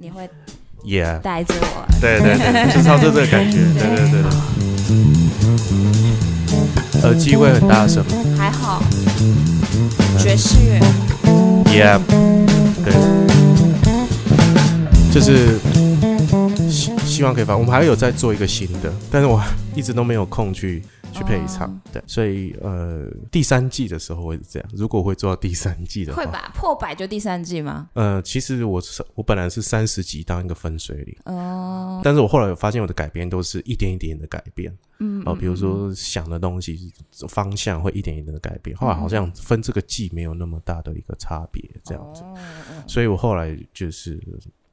你会 Yeah，带着我。对对对，就差不多这个感觉。对对对对。耳机会很大声吗还好，爵士乐。？Yeah，对，就是希希望可以发。我们还有在做一个新的，但是我一直都没有空去去配唱。哦对，所以呃，第三季的时候会是这样。如果会做到第三季的话，会吧？破百就第三季吗？呃，其实我是我本来是三十集当一个分水岭，哦，但是我后来有发现我的改编都是一点一点的改变。嗯，哦，比如说想的东西方向会一点一点的改变，后来好像分这个季没有那么大的一个差别，这样子，所以我后来就是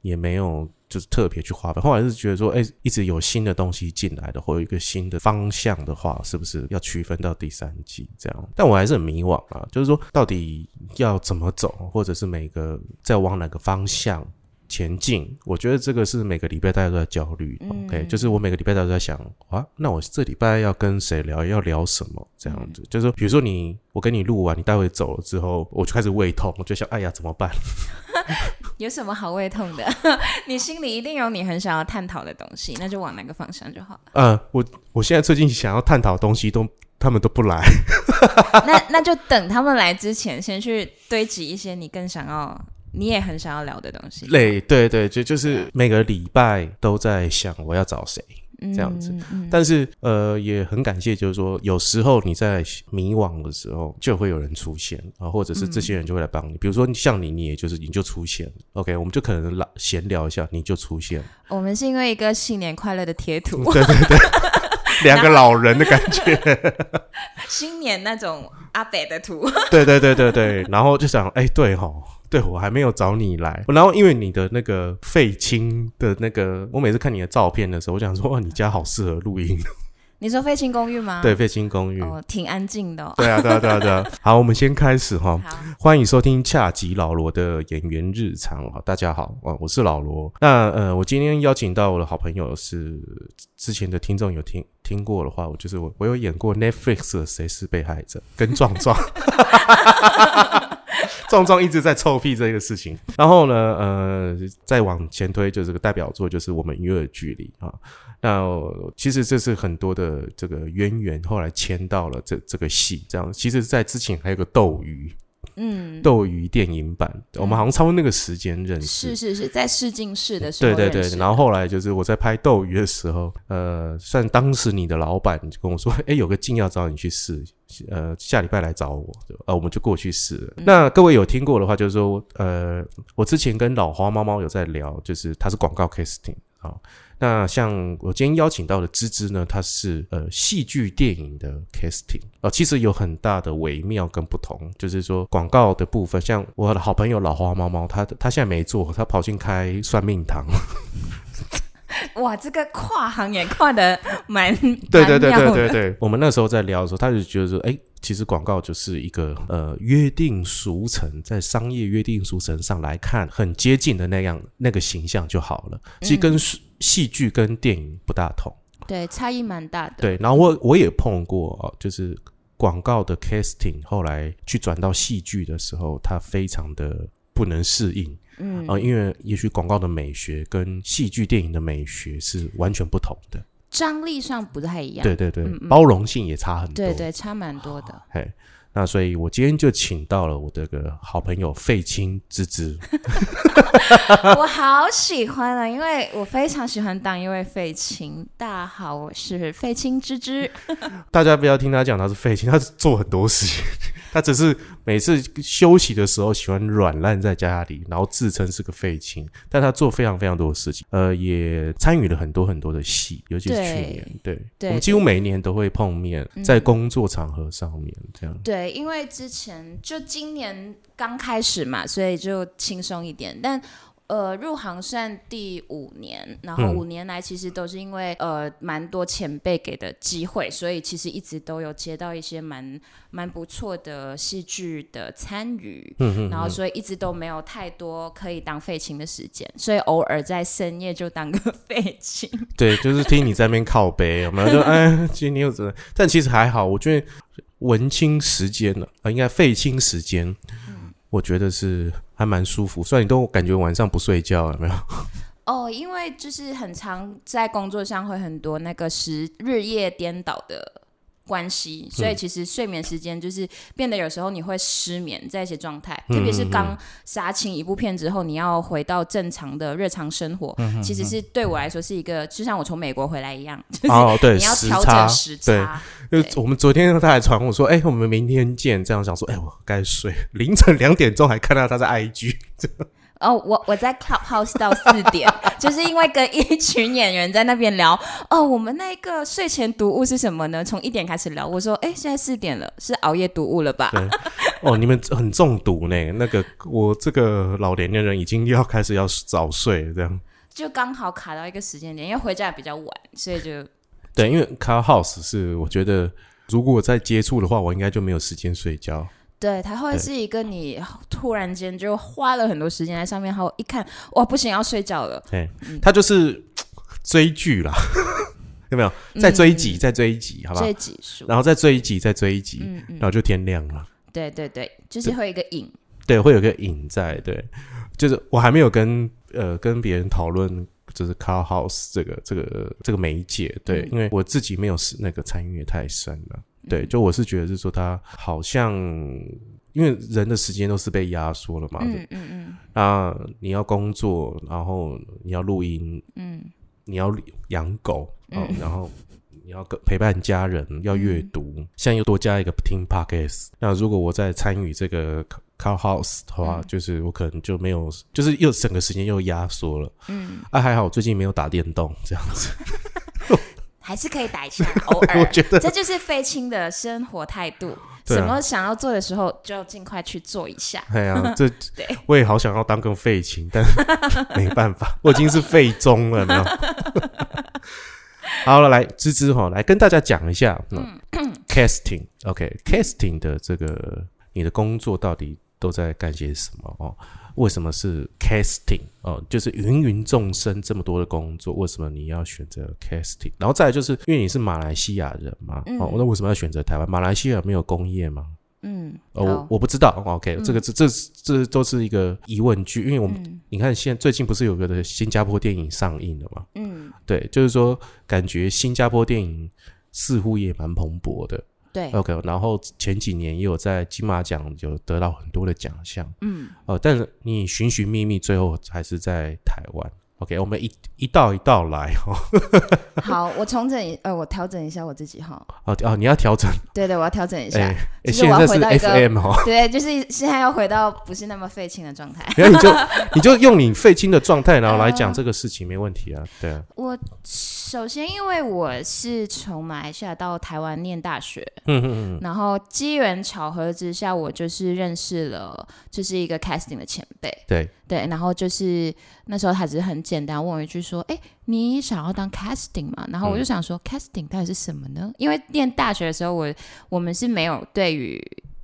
也没有就是特别去划分，后来是觉得说，哎、一直有新的东西进来的，或有一个新的方向的话，是不是要区分到第三季这样？但我还是很迷惘啊，就是说到底要怎么走，或者是每个在往哪个方向。前进，我觉得这个是每个礼拜大家都在焦虑。OK，就是我每个礼拜大家都在想啊，那我这礼拜要跟谁聊，要聊什么这样子。就是说，比如说你，我跟你录完，你待会走了之后，我就开始胃痛，我就想，哎呀，怎么办？有什么好胃痛的？你心里一定有你很想要探讨的东西，那就往那个方向就好了。呃，我我现在最近想要探讨的东西都他们都不来。那那就等他们来之前，先去堆积一些你更想要、你也很想要聊的东西。累，对对，就就是每个礼拜都在想我要找谁。这样子嗯嗯但是呃，也很感谢，就是说有时候你在迷惘的时候，就会有人出现啊，或者是这些人就会来帮你。比如说像你，你也就是你就出现，OK，我们就可能聊闲聊一下，你就出现，我们是因为一个新年快乐的贴图，对对对，两个老人的感觉，新年那种阿北的图。对对对对对，然后就想，哎，对哈。对，我还没有找你来。然后因为你的那个废青的那个，我每次看你的照片的时候，我想说，哇，你家好适合录音。你说废青公寓吗？对，废青公寓。哦，挺安静的、哦。对啊，对啊，对啊，对啊。好，我们先开始哈。好，欢迎收听恰吉老罗的演员日常。好，大家好，啊，我是老罗。那呃，我今天邀请到我的好朋友是之前的听众有听听过的话，我就是我我有演过 Netflix 的《谁是被害者》跟壮壮。壮壮一直在臭屁这个事情，然后呢，呃，再往前推，就是个代表作就是我们约的距离啊。那其实这是很多的这个渊源，后来签到了这这个戏，这样。其实，在之前还有个斗鱼，嗯，斗鱼电影版，我们好像差不多那个时间认识。是是是，在试镜室的时候对对对，认识。然后后来就是我在拍斗鱼的时候，呃，算当时你的老板就跟我说，哎，有个镜要找你去试，呃，下礼拜来找我，呃，我们就过去试了。那各位有听过的话，就是说，呃，我之前跟老花猫猫有在聊，就是它是广告 casting 啊、那像我今天邀请到的芝芝呢，它是呃戏剧电影的 casting 啊、其实有很大的微妙跟不同，就是说广告的部分，像我的好朋友老花猫猫，他他现在没做，他跑进开算命堂，哇，这个跨行也跨 的蛮对对对对对对，我们那时候在聊的时候，他就觉得说，哎，其实广告就是一个呃约定俗成，在商业约定俗成上来看，很接近的那样那个形象就好了。其实跟戏戏剧跟电影不大同。对，差异蛮大的。对，然后我我也碰过哦，就是广告的 casting，后来去转到戏剧的时候，他非常的不能适应。嗯啊、因为也许广告的美学跟戏剧电影的美学是完全不同的。张力上不太一样。对对对，嗯嗯包容性也差很多。对对，差蛮多的。嘿，那所以我今天就请到了我的个好朋友费青之之。我好喜欢啊，因为我非常喜欢当一位费青。大家好，我是费青之之。大家不要听他讲他是费青，他是做很多事情，他只是每次休息的时候喜欢软烂在家里，然后自称是个废青，但他做非常非常多的事情，呃，也参与了很多很多的戏，尤其是去年，对，对我们几乎每一年都会碰面，嗯在工作场合上面这样。对，因为之前就今年刚开始嘛，所以就轻松一点。但呃，入行算第五年，然后嗯五年来其实都是因为呃蛮多前辈给的机会，所以其实一直都有接到一些蛮蛮不错的戏剧的参与。嗯嗯然后所以一直都没有太多可以当废青的时间，所以偶尔在深夜就当个 废青。对，就是听你在那边靠背，有没有？就哎，今天又怎么？但其实还好，我觉得文青时间呢，啊，应该废青时间，我觉得是还蛮舒服。虽然你都感觉晚上不睡觉，有没有？哦，因为就是很常在工作上会很多那个时日夜颠倒的关系，所以其实睡眠时间就是变得有时候你会失眠在一些状态，特别是刚杀青一部片之后，你要回到正常的日常生活，其实是对我来说是一个，就像我从美国回来一样，就 是哦，对，你要调整时对。差。就我们昨天他还传我说，哎、我们明天见。这样想说，哎、我该睡，凌晨两点钟还看到他在 IG，哦，我我在 Clubhouse 到四点，就是因为跟一群演员在那边聊。哦，我们那个睡前读物是什么呢？从一点开始聊。我说，哎，现在四点了，是熬夜读物了吧？对，哦，你们很中毒呢。那个我这个老年的人已经要开始要早睡了，这样。就刚好卡到一个时间点，因为回家比较晚，所以就对，因为 Clubhouse 是我觉得，如果再接触的话，我应该就没有时间睡觉。对它会是一个你突然间就花了很多时间在上面，然后一看，哇，不行，要睡觉了。对，它就是追剧啦，有没有？再追一集，再追一集，好不好这？几数，然后再追一集，再追一集，然，后就天亮了。对对对，就是会有一个影。对，会有个影在，对，就是我还没有跟呃跟别人讨论，就是 Car House 这个这个这个媒介，对，嗯因为我自己没有那个参与也太深了，对，就我是觉得是说他好像。因为人的时间都是被压缩了嘛，嗯嗯嗯那你要工作，然后你要录音，嗯你要养狗，哦嗯然后你要跟陪伴家人，要阅读，现在又多加一个听 podcast。那如果我在参与这个 car house 的话，嗯就是我可能就没有，就是又整个时间又压缩了。嗯，啊，还好我最近没有打电动，这样子。还是可以打一下，偶尔我尔。觉得这就是废青的生活态度。对啊什么想要做的时候，就尽快去做一下。哎呀，这对我也好想要当个废青，但是 没办法，我已经是废中了，有没有？好了，来芝芝哈，来跟大家讲一下，嗯，casting，OK，casting、的这个你的工作到底都在干些什么哦？为什么是 casting 哦？就是芸芸众生这么多的工作，为什么你要选择 casting？然后再来就是因为你是马来西亚人嘛，嗯哦，那为什么要选择台湾？马来西亚没有工业吗？嗯，哦，我我不知道。哦 OK，、这个这这这都是一个疑问句，因为我们、嗯你看现在最近不是有个的新加坡电影上映了嘛？嗯，对，就是说感觉新加坡电影似乎也蛮蓬勃的。对，OK，然后前几年也有在金马奖有得到很多的奖项。嗯哦，但是你寻寻觅觅，最后还是在台湾。OK，我们一一道一道来哦。好，我重整一，呃，我调整一下我自己哈。哦哦，你要调整。对对，我要调整一下。哎、哎其实我要现在是 FM 哦。对，就是现在要回到不是那么废青的状态。然后你就 你就用你废青的状态，然后来呃讲这个事情，没问题啊。对啊，我首先因为我是从马来西亚到台湾念大学，嗯嗯嗯，然后机缘巧合之下，我就是认识了就是一个 casting 的前辈，对，对，然后就是那时候他只是很简单问我一句说：“哎，你想要当 casting 吗？”然后我就想说、casting 到底是什么呢？因为念大学的时候我，我们是没有对于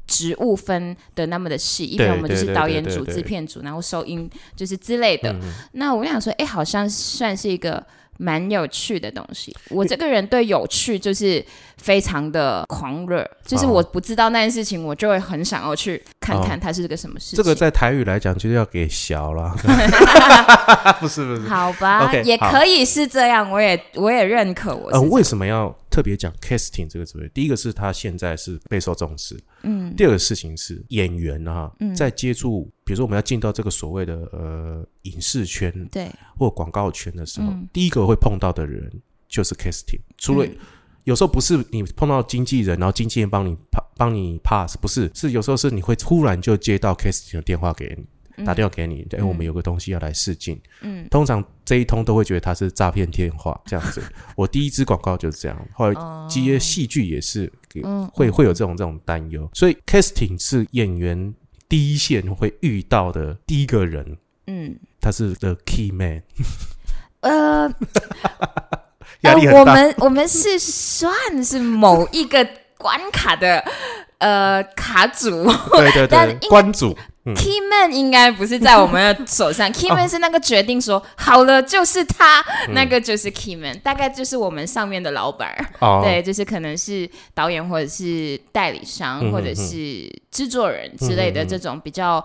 职务分的那么的细，一般我们就是导演组、制片组，然后收音就是之类的。那我想说，哎，好像算是一个蛮有趣的东西。我这个人对有趣就是非常的狂热，就是哦。我不知道那件事情，我就会很想要去看看它是个什么事情。这个在台语来讲就是要给小了，不是不是。好吧也可以是这样，我也我也认可我是呃，为什么要特别讲 casting 这个职位？第一个是他现在是备受重视，嗯。第二个事情是演员啊，嗯。在接触，比如说我们要进到这个所谓的呃影视圈对。或广告圈的时候，嗯。第一个会碰到的人就是 casting。除了、嗯有时候不是你碰到经纪人，然后经纪人帮你帮你 pass，不是，是有时候是你会突然就接到 casting 的电话给你，打电话给你，哎、我们有个东西要来试镜。嗯。通常这一通都会觉得他是诈骗电话这样子。我第一支广告就是这样，后来哦接戏剧也是给嗯会会有这种这种担忧，所以 casting 是演员第一线会遇到的第一个人，嗯。他是 the key man，呃压力呃，我很大。们我们是算是某一个关卡的呃卡组。对对对。但应，关主，嗯。Key man 应该不是在我们的手上，Key man 是那个决定说好了就是他，嗯。那个就是 Key man，大概就是我们上面的老板儿，哦，对，就是可能是导演或者是代理商、嗯或者是制作人之类的这种比较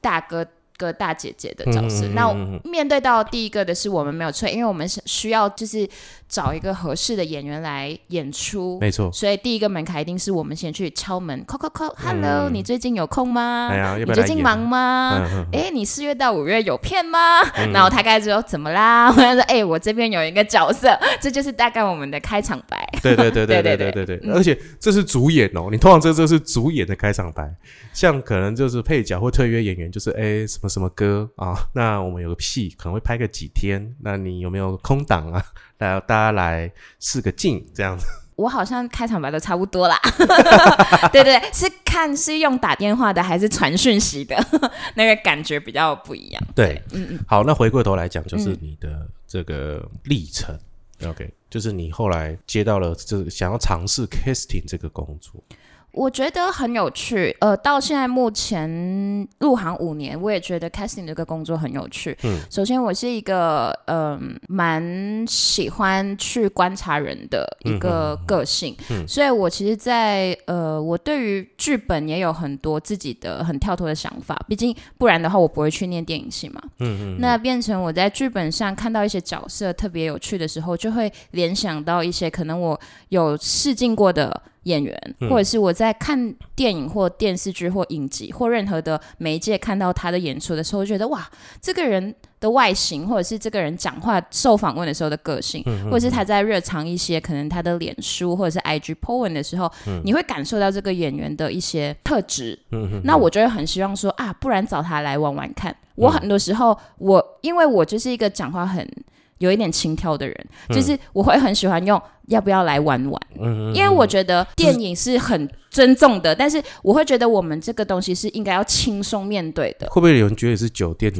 大哥个大姐姐的角色。那嗯面对到第一个的是我们没有催，因为我们是需要就是找一个合适的演员来演出。没错。所以第一个门槛一定是我们先去敲门，叩叩叩，Hello，、你最近有空吗？嗯哎？最近忙吗？哎、你四月到五月有片吗？然后他开始说怎么啦？我就说，哎、我这边有一个角色，这就是大概我们的开场白。对对对对对对对对对对，而且这是主演哦，你通常这这是主演的开场白，像可能就是配角或特约演员，就是哎什么什么歌啊，那我们有个戏可能会拍个几天，那你有没有空档啊？来大家来试个镜这样子。我好像开场白都差不多啦，对对对，是看是用打电话的还是传讯息的，那个感觉比较不一样。对，嗯嗯，好，那回过头来讲，就是嗯你的这个历程。OK，就是你后来接到了这想要尝试 casting 这个工作，我觉得很有趣。呃，到现在目前入行五年，我也觉得 casting 这个工作很有趣。嗯，首先我是一个嗯、蛮喜欢去观察人的一个个性，嗯所以我其实在，呃，我对于剧本也有很多自己的很跳脱的想法。毕竟不然的话，我不会去念电影系嘛。嗯嗯，那变成我在剧本上看到一些角色特别有趣的时候，就会联想到一些可能我有试镜过的演员，嗯。或者是我在看电影或电视剧或影集或任何的媒介看到他的演出的时候，觉得哇，这个人的外形，或者是这个人讲话受访问的时候的个性，嗯或者是他在日常一些可能他的脸书或者是 IG po 文的时候，你会感受到这个演员的一些特质。那我就会很希望说啊，不然找他来玩玩看。我很多时候，我因为我就是一个讲话很有一点轻佻的人，就是我会很喜欢用要不要来玩玩，因为我觉得电影是很尊重的，但是我会觉得我们这个东西是应该要轻松面对的。会不会有人觉得是酒店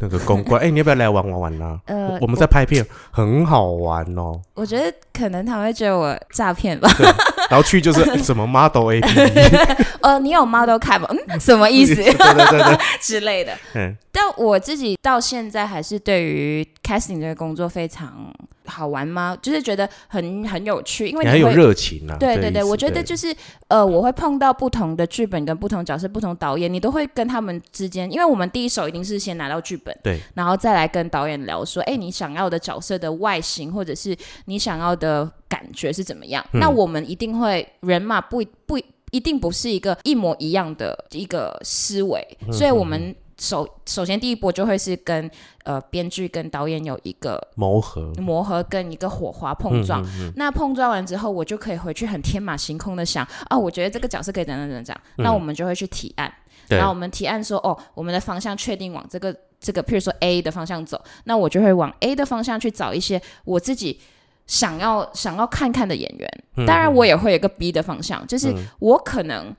那个公关？哎、你要不要来玩玩玩啊？呃，我们在拍片，很好玩哦。我觉得可能他们会觉得我诈骗吧。然后去就是 什么 model A P P，呃，你有 model cap？？嗯，什么意思对对对对，之类的。嗯但我自己到现在还是对于 casting 这个工作非常好玩吗？就是觉得很很有趣，因为你很有。热情啊。对对对，我觉得就是呃，我会碰到不同的剧本跟不同角色、不同导演，你都会跟他们之间，因为我们第一手一定是先拿到剧本，对，然后再来跟导演聊说，哎，你想要的角色的外形或者是你想要的感觉是怎么样？嗯那我们一定会人嘛，不不一定不是一个一模一样的一个思维，嗯所以我们首首先第一波就会是跟呃编剧跟导演有一个磨合磨合跟一个火花碰撞。嗯嗯嗯那碰撞完之后，我就可以回去很天马行空的想，啊，我觉得这个角色可以怎样怎样怎样。那我们就会去提案，嗯然后我们提案说，哦，我们的方向确定往这个这个，譬如说 A 的方向走，那我就会往 A 的方向去找一些我自己想要想要看看的演员。嗯当然，我也会有一个 B 的方向，就是嗯我可能。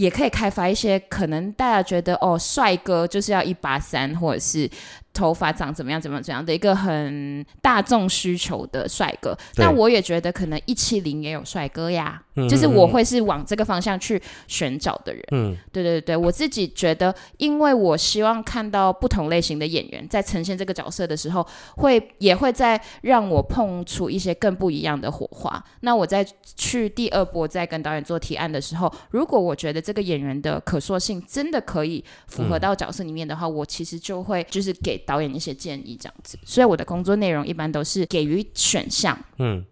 也可以开发一些可能大家觉得哦，帅哥就是要一八三，或者是头发长怎么样怎么样怎么样的一个很大众需求的帅哥。对那我也觉得可能一七零也有帅哥呀，嗯就是我会是往这个方向去寻找的人。嗯对对对，我自己觉得，因为我希望看到不同类型的演员在呈现这个角色的时候，会也会在让我碰出一些更不一样的火花。那我在去第二波再跟导演做提案的时候，如果我觉得这个演员的可塑性真的可以符合到角色里面的话，我其实就会就是给导演一些建议这样子。所以我的工作内容一般都是给予选项。嗯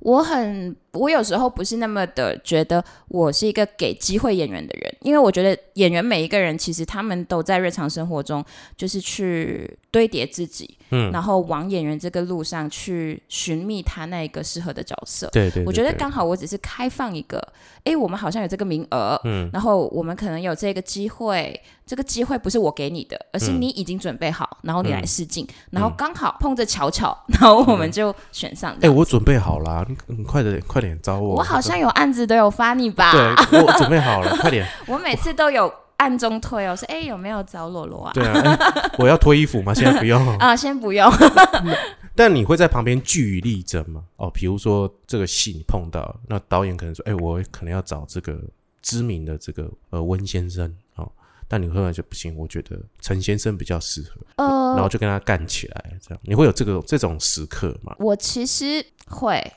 我很，我有时候不是那么的觉得我是一个给机会演员的人，因为我觉得演员每一个人其实他们都在日常生活中就是去堆叠自己，嗯，然后往演员这个路上去寻觅他那一个适合的角色。对对，我觉得刚好我只是开放一个，哎，我们好像有这个名额，嗯。然后我们可能有这个机会，这个机会不是我给你的，而是嗯。你已经准备好，然后你来嗯试镜，然后刚好碰着巧巧，然后我们就选上哎。我准备好了，你你快点快点找我。我好像有案子都有发你吧？对，我准备好了，快点。我每次都有暗中推哦，说哎有没有找罗罗啊？对啊，哎我要脱衣服吗？现在不用。啊，先不用。但你会在旁边据理力争吗？哦，比如说这个戏你碰到，那导演可能说，哎、我可能要找这个知名的这个呃温先生哦，但你后来就不行，我觉得陈先生比较适合，然后呃，就跟他干起来，这样你会有这个这种时刻吗？我其实会，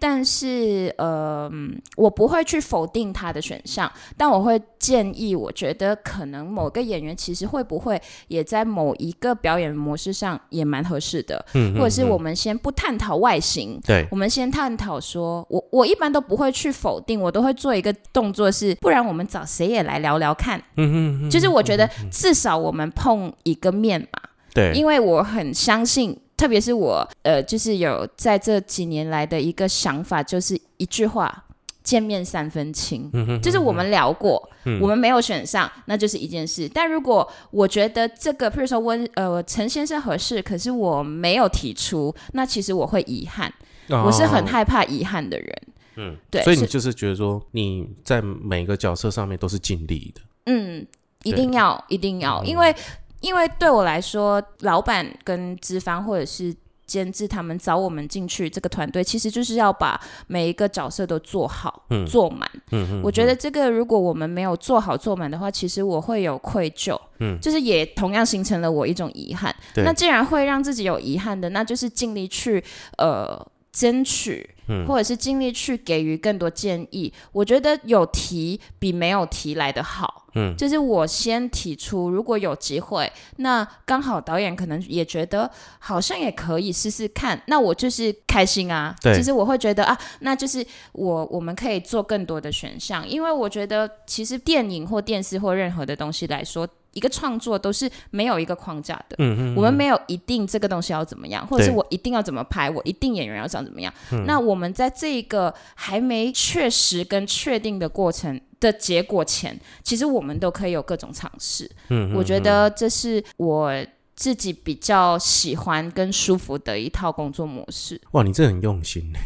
但是呃，嗯我不会去否定他的选项，但我会建议，我觉得可能某个演员其实会不会也在某一个表演模式上也蛮合适的，嗯，或者是嗯。我们先不探讨外形，对，我们先探讨说，我我一般都不会去否定，我都会做一个动作是，不然我们找谁也来聊聊看。嗯嗯嗯，就是我觉得至少我们碰一个面嘛，对，因为我很相信，特别是我呃，就是有在这几年来的一个想法，就是一句话。见面三分情，嗯哼就是我们聊过，嗯我们没有选上，那就是一件事。但如果我觉得这个，譬如说温呃陈先生合适，可是我没有提出，那其实我会遗憾。我是很哦害怕遗憾的人。嗯，对所以你就是觉得说你在每个角色上面都是尽力的，嗯，一定要，一定要，因为因为对我来说，老板跟资方或者是监制他们找我们进去这个团队，其实就是要把每一个角色都做好、嗯做满。嗯嗯，我觉得这个如果我们没有做好、做满的话，其实我会有愧疚。嗯就是也同样形成了我一种遗憾。那既然会让自己有遗憾的，那就是尽力去呃争取，嗯或者是尽力去给予更多建议。我觉得有提比没有提来的好。嗯就是我先提出，如果有机会，那刚好导演可能也觉得好像也可以试试看，那我就是开心啊。对其实我会觉得啊，那就是我我们可以做更多的选项，因为我觉得其实电影或电视或任何的东西来说。一个创作都是没有一个框架的，嗯嗯，我们没有一定这个东西要怎么样，或者是我一定要怎么拍，我一定演员要长怎么样。嗯那我们在这个还没确实跟确定的过程的结果前，其实我们都可以有各种尝试。嗯，嗯我觉得这是我自己比较喜欢跟舒服的一套工作模式。哇，你这很用心欸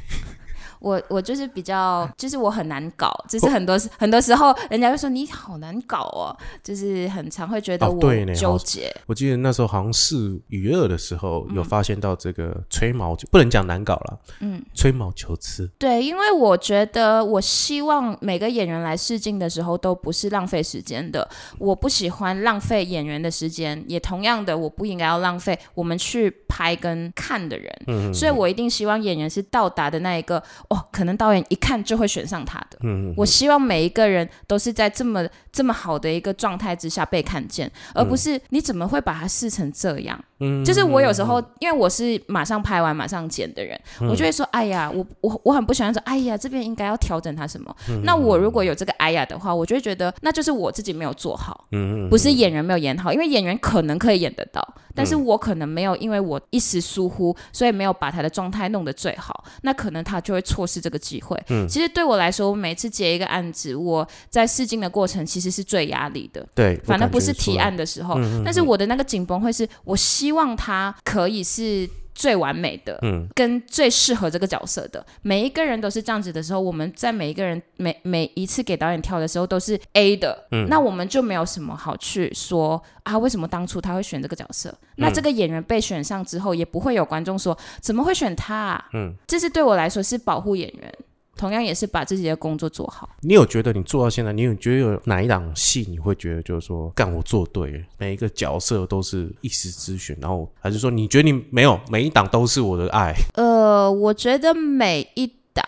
我我就是比较，就是我很难搞，就是很多、很多时候人家会说你好难搞哦，就是很常会觉得哦我纠结。我记得那时候好像是雨二的时候，嗯。有发现到这个吹毛，不能讲难搞了，嗯，吹毛求疵，对，因为我觉得我希望每个演员来试镜的时候都不是浪费时间的，我不喜欢浪费演员的时间，也同样的，我不应该要浪费我们去拍跟看的人，嗯。所以我一定希望演员是到达的那一个，哦，可能导演一看就会选上他的。嗯嗯我希望每一个人都是在这么这么好的一个状态之下被看见，而不是你怎么会把它试成这样？嗯，就是我有时候，因为我是马上拍完马上剪的人，嗯我就会说，哎呀，我我我很不喜欢说，哎呀，这边应该要调整它什么。嗯那我如果有这个哎呀的话，我就会觉得那就是我自己没有做好，嗯嗯不是演员没有演好，因为演员可能可以演得到，但嗯是我可能没有，因为我一时疏忽，所以没有把他的状态弄得最好，那可能他就会错失这个机会。嗯其实对我来说，我每次接一个案子，我在试镜的过程其实是最压力的。对，反正不是提案的时候，但是我的那个紧绷会是，我希望他可以是最完美的，嗯跟最适合这个角色的。每一个人都是这样子的时候，我们在每一个人每每一次给导演跳的时候都是 A 的，嗯那我们就没有什么好去说啊，为什么当初他会选这个角色？那这个演员被选上之后，也不会有观众说怎么会选他、啊？嗯，这是对我来说是保护演员。同样也是把自己的工作做好。你有觉得你做到现在，你有觉得有哪一档戏你会觉得就是说，干我做对了，每一个角色都是一时之选，然后还是说你觉得你没有每一档都是我的爱？呃，我觉得每一档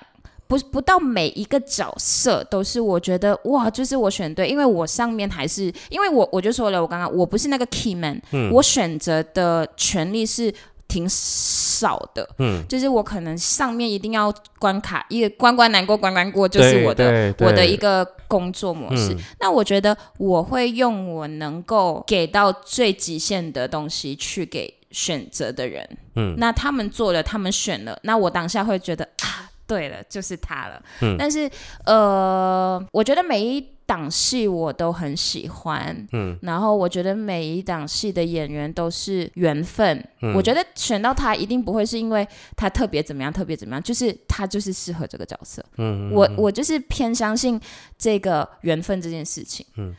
不不到每一个角色都是我觉得哇，就是我选对，因为我上面还是因为我我就说了，我刚刚我不是那个 key man，、我选择的权利是。挺少的，嗯，就是我可能上面一定要关卡，一个关关难过关关过，就是我的我的一个工作模式。嗯。那我觉得我会用我能够给到最极限的东西去给选择的人。嗯，那他们做了，他们选了，那我当下会觉得啊，对了，就是他了。嗯但是呃，我觉得每一档戏我都很喜欢。嗯，然后我觉得每一档戏的演员都是缘分。嗯我觉得选到他一定不会是因为他特别怎么样，特别怎么样，就是他就是适合这个角色。嗯，我我就是偏相信这个缘分这件事情。嗯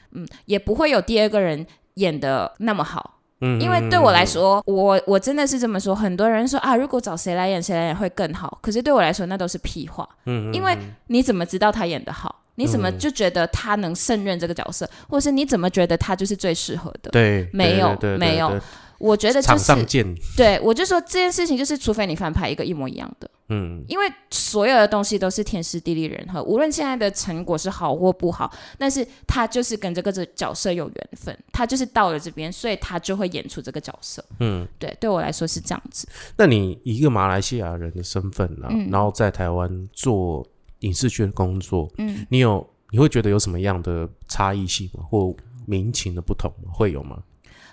也不会有第二个人演的那么好。嗯因为对我来说，我我真的是这么说。很多人说啊，如果找谁来演，谁来演会更好。可是对我来说，那都是屁话。嗯，因为你怎么知道他演的好？你怎么就觉得他能胜任这个角色，或是你怎么觉得他就是最适合的？对，没有没有对我觉得就上见，对我就说这件事情就是，除非你翻拍一个一模一样的，嗯，因为所有的东西都是天时地利人和，无论现在的成果是好或不好，但是他就是跟这个这角色有缘分，他就是到了这边，所以他就会演出这个角色。嗯，对，对我来说是这样子。那你一个马来西亚人的身份啊，嗯然后在台湾做影视圈工作，嗯，你有你会觉得有什么样的差异性吗？或民情的不同？会有吗？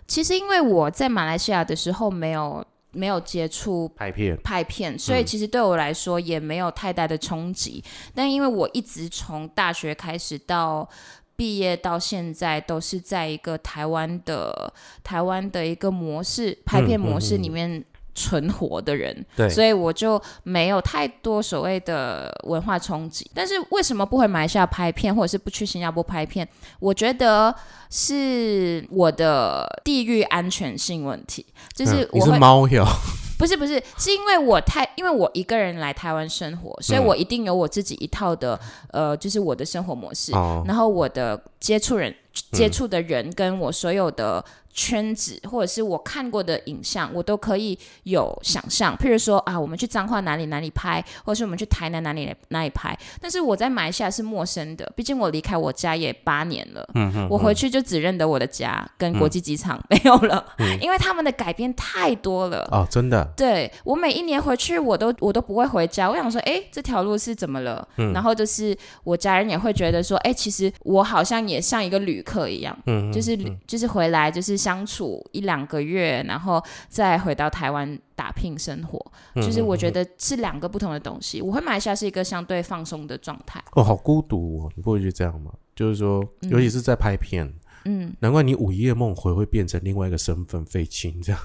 其实因为我在马来西亚的时候没有没有接触拍片，拍片，所以其实对我来说也没有太大的冲击。但因为我一直从大学开始到毕业到现在，都是在一个台湾的台湾的一个模式拍片模式里面。存活的人，对。所以我就没有太多所谓的文化冲击。但是为什么不回马来西亚拍片，或者是不去新加坡拍片？我觉得是我的地域安全性问题，就是嗯是、猫友，不是不是，是因为我太因为我一个人来台湾生活，所以嗯。我一定有我自己一套的呃，就是我的生活模式，哦，然后我的接触人接触的人跟我所有的圈子，或者是我看过的影像，我都可以有想象。譬如说啊，我们去彰化哪里哪里拍，或者是我们去台南哪里哪里拍。但是我在马来西亚是陌生的，毕竟我离开我家也八年了。嗯嗯，我回去就只认得我的家跟国际机场、没有了，因为他们的改变太多了。哦，真的，对我每一年回去，我都我都不会回家。我想说，哎，这条路是怎么了？嗯然后就是我家人也会觉得说，哎，其实我好像也像一个旅客一样，嗯，就是就是回来就是相处一两个月，然后再回到台湾打拼生活。嗯就是我觉得是两个不同的东西。我会马来西亚是一个相对放松的状态。哦，好孤独哦，你不会觉得这样吗？就是说，尤其是在拍片，嗯难怪你午夜梦回会变成另外一个身份废青这样。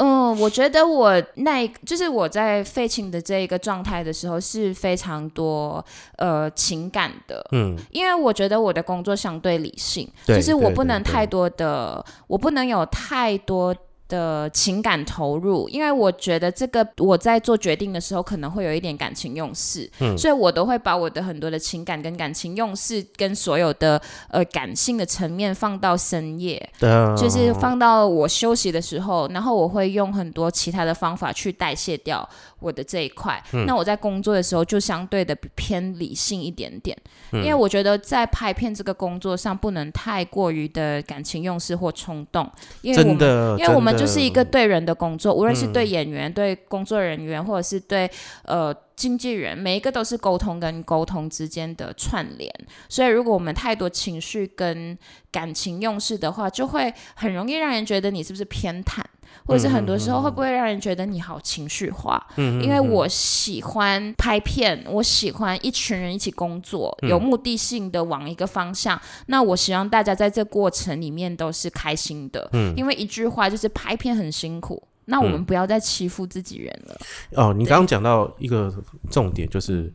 嗯，我觉得我那就是我在废寝的这一个状态的时候是非常多呃情感的，嗯，因为我觉得我的工作相对理性，就是我不能太多的，我不能有太多。的情感投入，因为我觉得这个我在做决定的时候可能会有一点感情用事，嗯。所以我都会把我的很多的情感跟感情用事跟所有的呃感性的层面放到深夜，对就是放到我休息的时候，然后我会用很多其他的方法去代谢掉我的这一块。嗯那我在工作的时候就相对的偏理性一点点，嗯因为我觉得在拍片这个工作上不能太过于的感情用事或冲动，因为我们。因为我们就是一个对人的工作，无论是嗯对演员、对工作人员，或者是对呃经纪人，每一个都是沟通跟沟通之间的串联。所以，如果我们太多情绪跟感情用事的话，就会很容易让人觉得你是不是偏袒，或者是很多时候会不会让人觉得你好情绪化？嗯因为我喜欢拍片，我喜欢一群人一起工作，嗯有目的性的往一个方向。那我希望大家在这过程里面都是开心的。嗯因为一句话就是拍片很辛苦，那我们不要再欺负自己人了。哦，你刚刚讲到一个重点，就是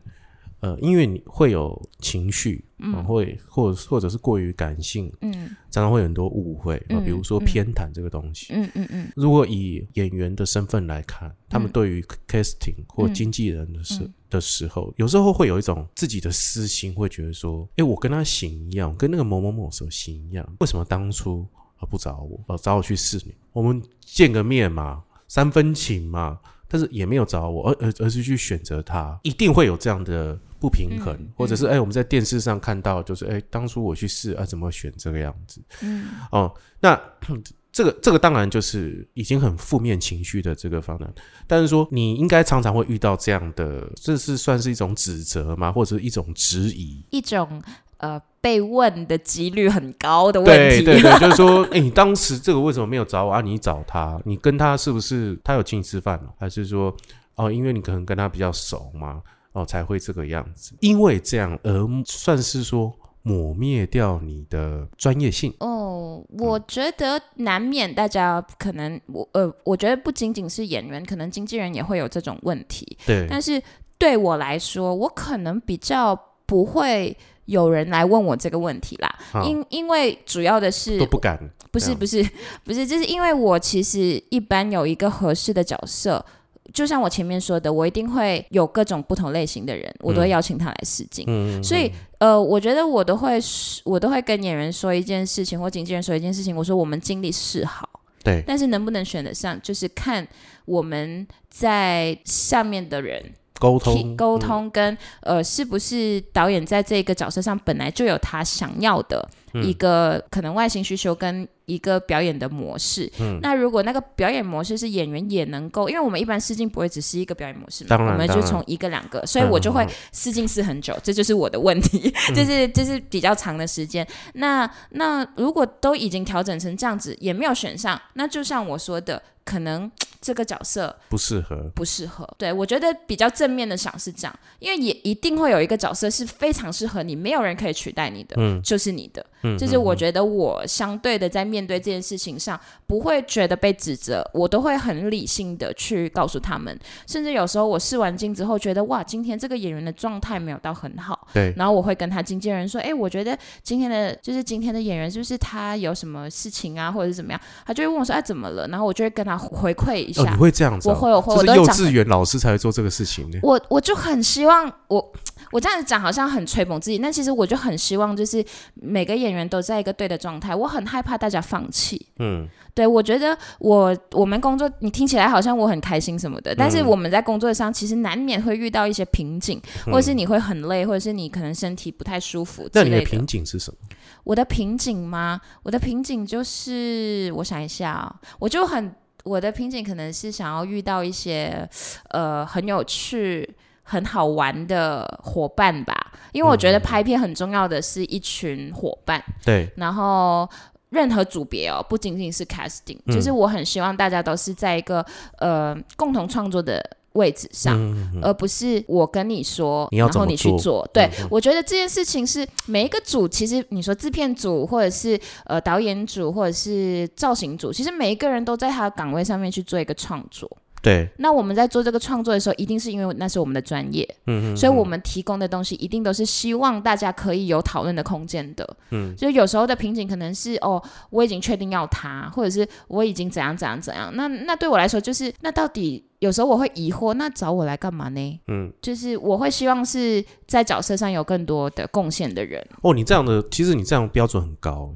呃，因为你会有情绪，嗯，会或或者是过于感性，嗯。常常会有很多误会啊、嗯比如说偏袒这个东西。嗯嗯嗯。如果以演员的身份来看，他们对于 casting 或经纪人的时、的时候，有时候会有一种自己的私心，会觉得说，诶，我跟他型一样，跟那个某某某手型一样，为什么当初啊不找我，哦找我去试你，我们见个面嘛，三分情嘛，但是也没有找我，而而而是去选择他，一定会有这样的不平衡，嗯或者是哎、诶我们在电视上看到，就是哎、诶当初我去试啊，怎么选这个样子？嗯哦，那 这个这个当然就是已经很负面情绪的这个方案，但是说你应该常常会遇到这样的，这是算是一种指责吗？或者是一种质疑？一种呃被问的几率很高的问题。对对对，就是说，哎、你当时这个为什么没有找我啊？你找他，你跟他是不是他有请你吃饭了？还是说哦，因为你可能跟他比较熟嘛，哦才会这个样子？因为这样而算是说抹灭掉你的专业性。哦，我觉得难免大家可能我呃，我觉得不仅仅是演员，可能经纪人也会有这种问题。对，但是对我来说，我可能比较不会有人来问我这个问题啦，啊因因为主要的是都不敢。不是不是不是，就是因为我其实一般有一个合适的角色，就像我前面说的，我一定会有各种不同类型的人，我都会邀请他来试镜。嗯，所以呃，我觉得我都会我都会跟演员说一件事情，或经纪人说一件事情，我说我们尽力示好。对，但是能不能选得上，就是看我们在下面的人提沟通沟通跟、呃，是不是导演在这个角色上本来就有他想要的嗯。一个可能外形需求跟一个表演的模式。嗯。那如果那个表演模式是演员也能够，因为我们一般试镜不会只是一个表演模式嘛，当然我们就从一个两个，所以我就会试镜试很久，这就是我的问题，就是就是比较长的时间。那那如果都已经调整成这样子，也没有选上，那就像我说的，可能 这个角色不适合。不适合。对我觉得比较正面的想是这样，因为也一定会有一个角色是非常适合你，没有人可以取代你的，嗯就是你的。嗯，就是我觉得我相对的在面对这件事情上，不会觉得被指责，我都会很理性的去告诉他们。甚至有时候我试完镜之后，觉得哇，今天这个演员的状态没有到很好，对，然后我会跟他经纪人说，哎、我觉得今天的就是今天的演员是不是他有什么事情啊，或者是怎么样？他就会问我说，哎、怎么了？然后我就会跟他回馈一下。哦，你会这样子、哦？我会我会这是我都会讲幼稚园老师才会做这个事情呢。我我就很希望我我这样子讲好像很吹捧自己，但其实我就很希望就是每个演员都在一个对的状态。我很害怕大家放弃。嗯，对，我觉得我我们工作，你听起来好像我很开心什么的，但是嗯我们在工作上其实难免会遇到一些瓶颈，或者是你会很累，或者是你可能身体不太舒服之那你的。瓶颈是什么？我的瓶颈吗？我的瓶颈就是，我想一下啊、我就很我的瓶颈可能是想要遇到一些呃很有趣、很好玩的伙伴吧，因为我觉得拍片很重要的是一群伙伴，对，然后。任何组别哦，不仅仅是 casting，、嗯。就是我很希望大家都是在一个呃共同创作的位置上，嗯，嗯而不是我跟你说，你然后你去做做。对、嗯我觉得这件事情是每一个组，其实你说制片组，或者是呃导演组，或者是造型组，其实每一个人都在他的岗位上面去做一个创作。对，那我们在做这个创作的时候，一定是因为那是我们的专业，嗯嗯，所以我们提供的东西一定都是希望大家可以有讨论的空间的。嗯，就有时候的瓶颈可能是哦，我已经确定要他，或者是我已经怎样怎样怎样。那那对我来说，就是那到底有时候我会疑惑，那找我来干嘛呢？嗯，就是我会希望是在角色上有更多的贡献的人。哦，你这样的，其实你这样标准很高。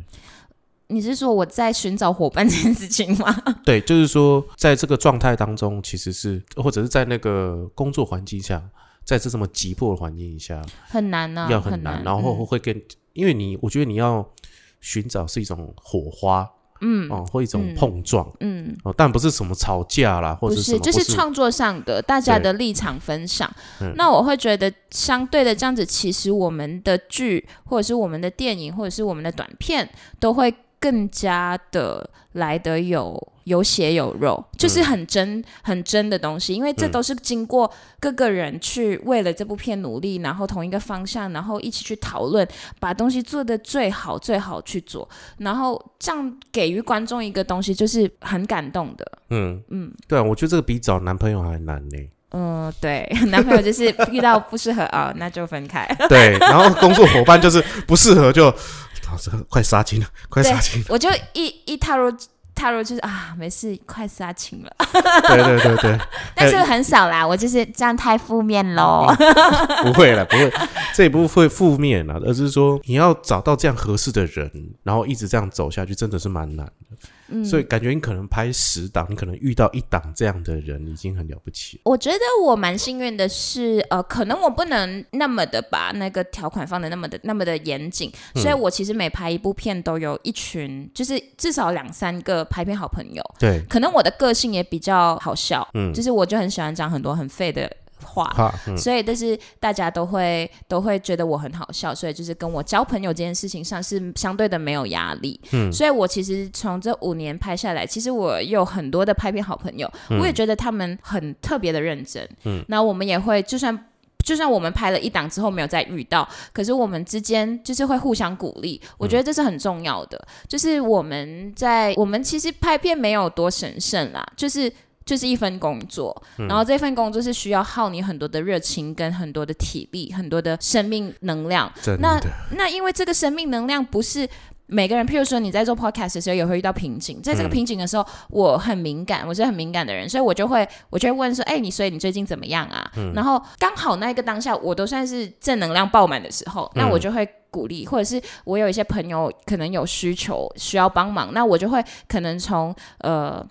你是说我在寻找伙伴 这件事情吗？对，就是说，在这个状态当中，其实是或者是在那个工作环境下，在这这么急迫的环境下，很难呢、要很难，然后嗯会跟，因为你，我觉得你要寻找是一种火花，嗯哦，或一种嗯碰撞，嗯，哦，但不是什么吵架啦，或不是，者什么，就是创作上的大家的立场分享嗯。那我会觉得，相对的这样子，其实我们的剧，或者是我们的电影，或者是我们的短片，都会更加的来得有有血有肉，就是很真、很真的东西。因为这嗯都是经过各个人去为了这部片努力，然后同一个方向，然后一起去讨论，把东西做得最好最好去做，然后这样给予观众一个东西，就是很感动的。嗯嗯。对啊，我觉得这个比找男朋友还难呢。嗯，对，男朋友就是遇到不适合啊、那就分开。对，然后工作伙伴就是不适合就，啊，这快杀青了，快杀青了。我就一一踏入踏入就是啊，没事，快杀青了。对对对对，但是很少啦，我就是这样太负面喽。不会了，不会，这也不会负面啦，而是说你要找到这样合适的人，然后一直这样走下去，真的是蛮难的。嗯，所以感觉你可能拍十档，你可能遇到一档这样的人，已经很了不起了。我觉得我蛮幸运的是，呃，可能我不能那么的把那个条款放的那么的那么的严谨，嗯所以我其实每拍一部片都有一群，就是至少两三个拍片好朋友。对，可能我的个性也比较好笑，嗯就是我就很喜欢讲很多很废的话，嗯，所以但是大家都会都会觉得我很好笑，所以就是跟我交朋友这件事情上是相对的没有压力。嗯所以我其实从这五年拍下来，其实我有很多的拍片好朋友，我也觉得他们很特别的认真。嗯，那我们也会就算。就算我们拍了一档之后没有再遇到，可是我们之间就是会互相鼓励，我觉得这是很重要的。就是我们在我们其实拍片没有多神圣啦，就是就是一份工作，然后这份工作是需要耗你很多的热情、跟很多的体力、很多的生命能量。真那的，那因为这个生命能量不是每个人，譬如说你在做 podcast 的时候，也会遇到瓶颈。在这个瓶颈的时候，我很敏感，我是很敏感的人，所以我就会，我就会问说：“哎，你所以你最近怎么样啊？”然后刚好那一个当下，我都算是正能量爆满的时候，那我就会鼓励，或者是我有一些朋友可能有需求需要帮忙，那我就会可能从呃。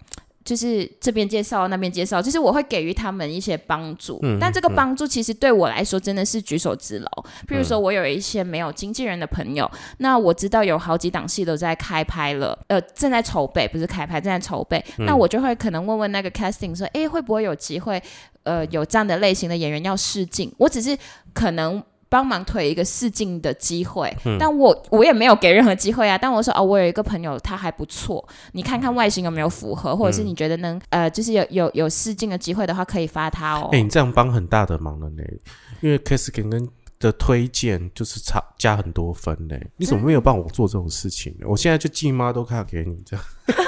就是这边介绍，那边介绍，就是我会给予他们一些帮助，但这个帮助其实对我来说真的是举手之劳。譬如说，我有一些没有经纪人的朋友，那我知道有好几档戏都在开拍了，呃，正在筹备，不是开拍，正在筹备，那我就会可能问问那个 casting 说，哎，会不会有机会，呃，有这样的类型的演员要试镜？我只是可能。帮忙推一个试镜的机会，但我我也没有给任何机会啊。但我说哦，我有一个朋友，他还不错，你看看外形有没有符合，或者是你觉得能呃，就是有有有试镜的机会的话，可以发他哦。哎，你这样帮很大的忙了呢，因为 k i s k i n 的推荐就是差加很多分呢。你怎么没有帮我做这种事情呢？我现在就寄妈都看给你这样。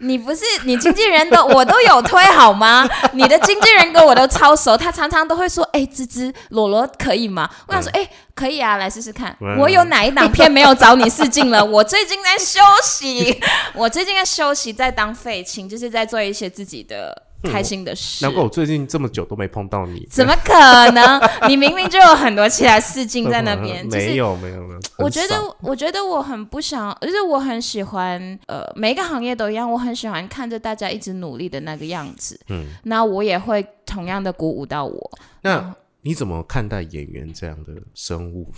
你不是你经纪人都，我都有推好吗？你的经纪人跟我都超熟，他常常都会说：“哎，芝芝，裸裸可以吗？”我想说：“哎，可以啊，来试试看。”我有哪一档片没有找你试镜了？我最近在休息，我最近在休息，在当废青，就是在做一些自己的。开心的事，难怪我最近这么久都没碰到你。怎么可能？你明明就有很多其他试镜在那边。没有，没有，没有。我觉得，我觉得我很不想，就是我很喜欢，呃，每一个行业都一样，我很喜欢看着大家一直努力的那个样子。嗯，那我也会同样的鼓舞到我。那你怎么看待演员这样的生物？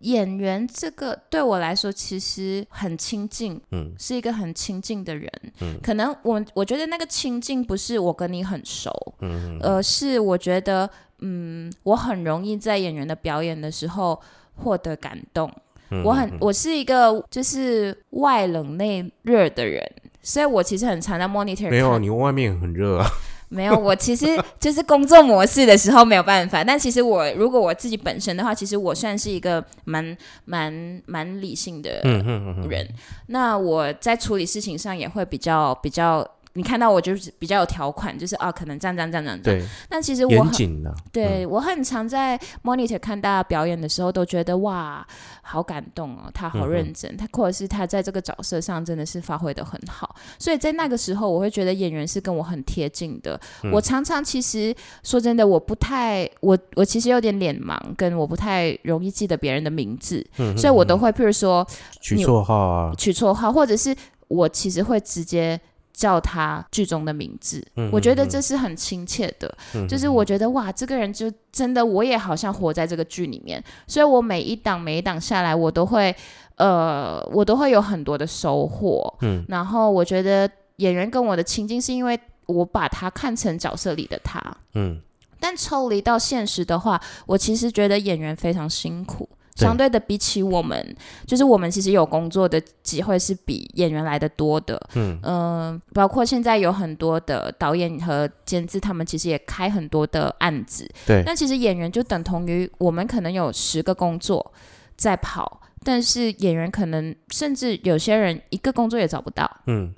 演员这个对我来说其实很亲近，嗯，是一个很亲近的人，嗯，可能我我觉得那个亲近不是我跟你很熟，嗯，而是我觉得，嗯，我很容易在演员的表演的时候获得感动，我很我是一个就是外冷内热的人，所以我其实很常在 monitor，没有，你外面很热啊。没有，我其实就是工作模式的时候没有办法。但其实我如果我自己本身的话，其实我算是一个蛮蛮蛮理性的人。那我在处理事情上也会比较比较。你看到我就是比较有条款，就是啊，可能这样这样这样这样。对。但其实我很对我很常在 monitor 看大家表演的时候，都觉得哇，好感动哦，他好认真，他或者是他在这个角色上真的是发挥的很好。所以在那个时候，我会觉得演员是跟我很贴近的。我常常其实说真的，我不太我我其实有点脸盲，跟我不太容易记得别人的名字，所以我都会譬如说取错号啊，取错号，或者是我其实会直接。叫他剧中的名字，我觉得这是很亲切的。就是我觉得哇，这个人就真的，我也好像活在这个剧里面。所以我每一档每一档下来，我都会呃，我都会有很多的收获。嗯，然后我觉得演员跟我的亲近，是因为我把他看成角色里的他。嗯，但抽离到现实的话，我其实觉得演员非常辛苦。相对的，比起我们，就是我们其实有工作的机会是比演员来的多的。嗯嗯，包括现在有很多的导演和监制，他们其实也开很多的案子。对。但其实演员就等同于我们可能有十个工作在跑，但是演员可能甚至有些人一个工作也找不到。嗯。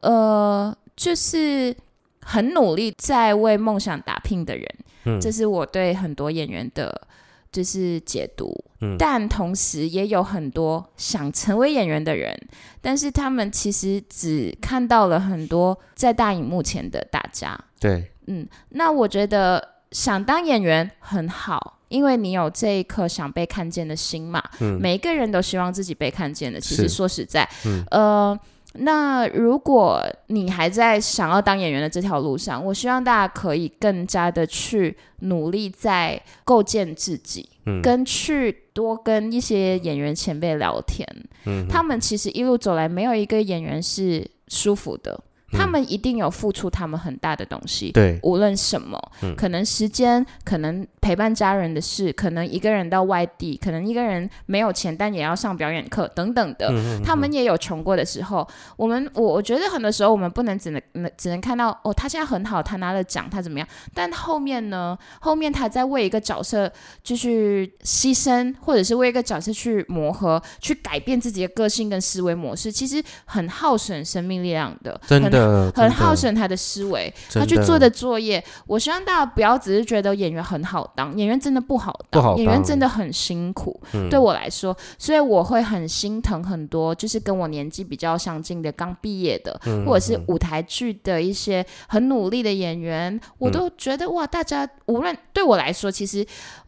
呃，就是很努力在为梦想打拼的人。嗯。这是我对很多演员的。就是解读，但同时也有很多想成为演员的人，但是他们其实只看到了很多在大荧幕前的大家。对，嗯，那我觉得想当演员很好，因为你有这一颗想被看见的心嘛。嗯，每一个人都希望自己被看见的。其实说实在，嗯，呃。那如果你还在想要当演员的这条路上，我希望大家可以更加的去努力，在构建自己，嗯，跟去多跟一些演员前辈聊天，嗯，他们其实一路走来，没有一个演员是舒服的。他们一定有付出他们很大的东西，对，无论什么，可能时间，可能陪伴家人的事，可能一个人到外地，可能一个人没有钱，但也要上表演课等等的，他们也有穷过的时候。我们我我觉得很多时候我们不能只能只能看到哦，他现在很好，他拿了奖，他怎么样？但后面呢？后面他在为一个角色继续牺牲，或者是为一个角色去磨合，去改变自己的个性跟思维模式，其实很耗损生命力量的，真的。的很耗损他的思维，他去做的作业。我希望大家不要只是觉得演员很好当，演员真的不好当，演员真的很辛苦。嗯对我来说，所以我会很心疼很多，就是跟我年纪比较相近的刚毕业的，嗯或者是舞台剧的一些很努力的演员，我都觉得哇，大家无论对我来说，其实。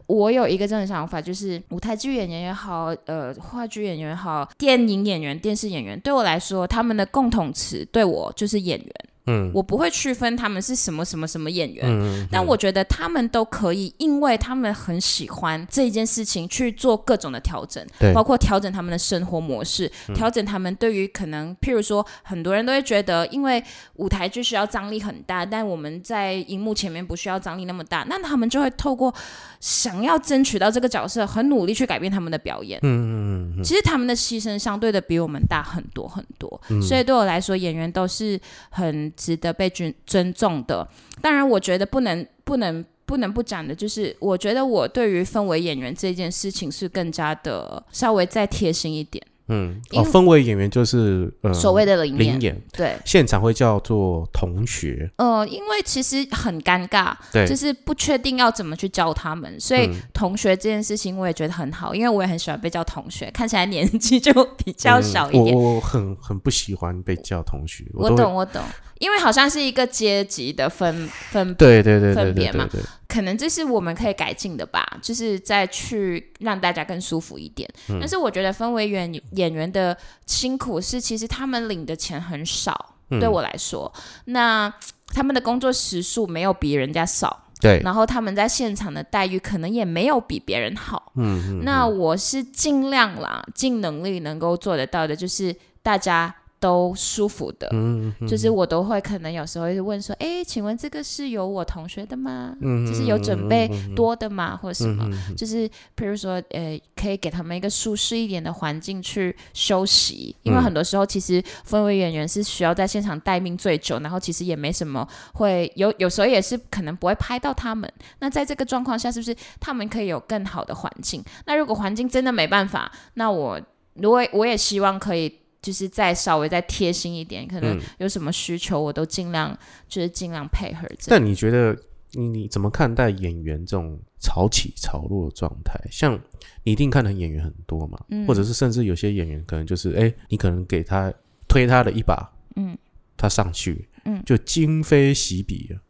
我有一个这样的想法，就是舞台剧演员也好，呃，话剧演员也好，电影演员、电视演员，对我来说，他们的共同词对我就是演员。嗯。我不会区分他们是什么什么什么演员，嗯但我觉得他们都可以，因为他们很喜欢这一件事情去做各种的调整，对。嗯包括调整他们的生活模式，调整他们对于可能，譬如说，很多人都会觉得，因为舞台剧需要张力很大，但我们在荧幕前面不需要张力那么大，那他们就会透过想要争取到这个角色，很努力去改变他们的表演。嗯嗯嗯其实他们的牺牲相对的比我们大很多很多，嗯。所以对我来说，演员都是很值得被尊尊重的。当然，我觉得不能不能不能不讲的，就是我觉得我对于氛围演员这件事情是更加的稍微再贴心一点。嗯，氛围演员就是呃所谓的灵演，灵演，对，现场会叫做同学，呃，因为其实很尴尬，对就是不确定要怎么去教他们，所以嗯同学这件事情我也觉得很好，因为我也很喜欢被叫同学，看起来年纪就比较嗯小一点。我我很很不喜欢被叫同学，我懂，我懂，因为好像是一个阶级的分分，对对对分别嘛可能这是我们可以改进的吧，就是再去让大家更舒服一点。嗯但是我觉得分为演演员的辛苦是，其实他们领的钱很少，嗯对我来说，那他们的工作时数没有比人家少。对，然后他们在现场的待遇可能也没有比别人好。嗯嗯，那我是尽量啦，尽能力能够做得到的，就是大家都舒服的。嗯嗯就是我都会可能有时候会问说，哎，请问这个是有我同学的吗？嗯就是有准备多的吗，或者什么？嗯就是比如说，呃，可以给他们一个舒适一点的环境去休息，因为嗯很多时候其实氛围演员是需要在现场待命最久，然后其实也没什么会有，有时候也是可能不会拍到他们。那在这个状况下，是不是他们可以有更好的环境？那如果环境真的没办法，那我如果我也希望可以。就是再稍微再贴心一点，可能嗯有什么需求，我都尽量就是尽量配合。但你觉得你你怎么看待演员这种潮起潮落的状态？像你一定看的演员很多嘛，嗯或者是甚至有些演员可能就是，哎、你可能给他推他的一把，嗯，他上去，嗯就今非昔比了。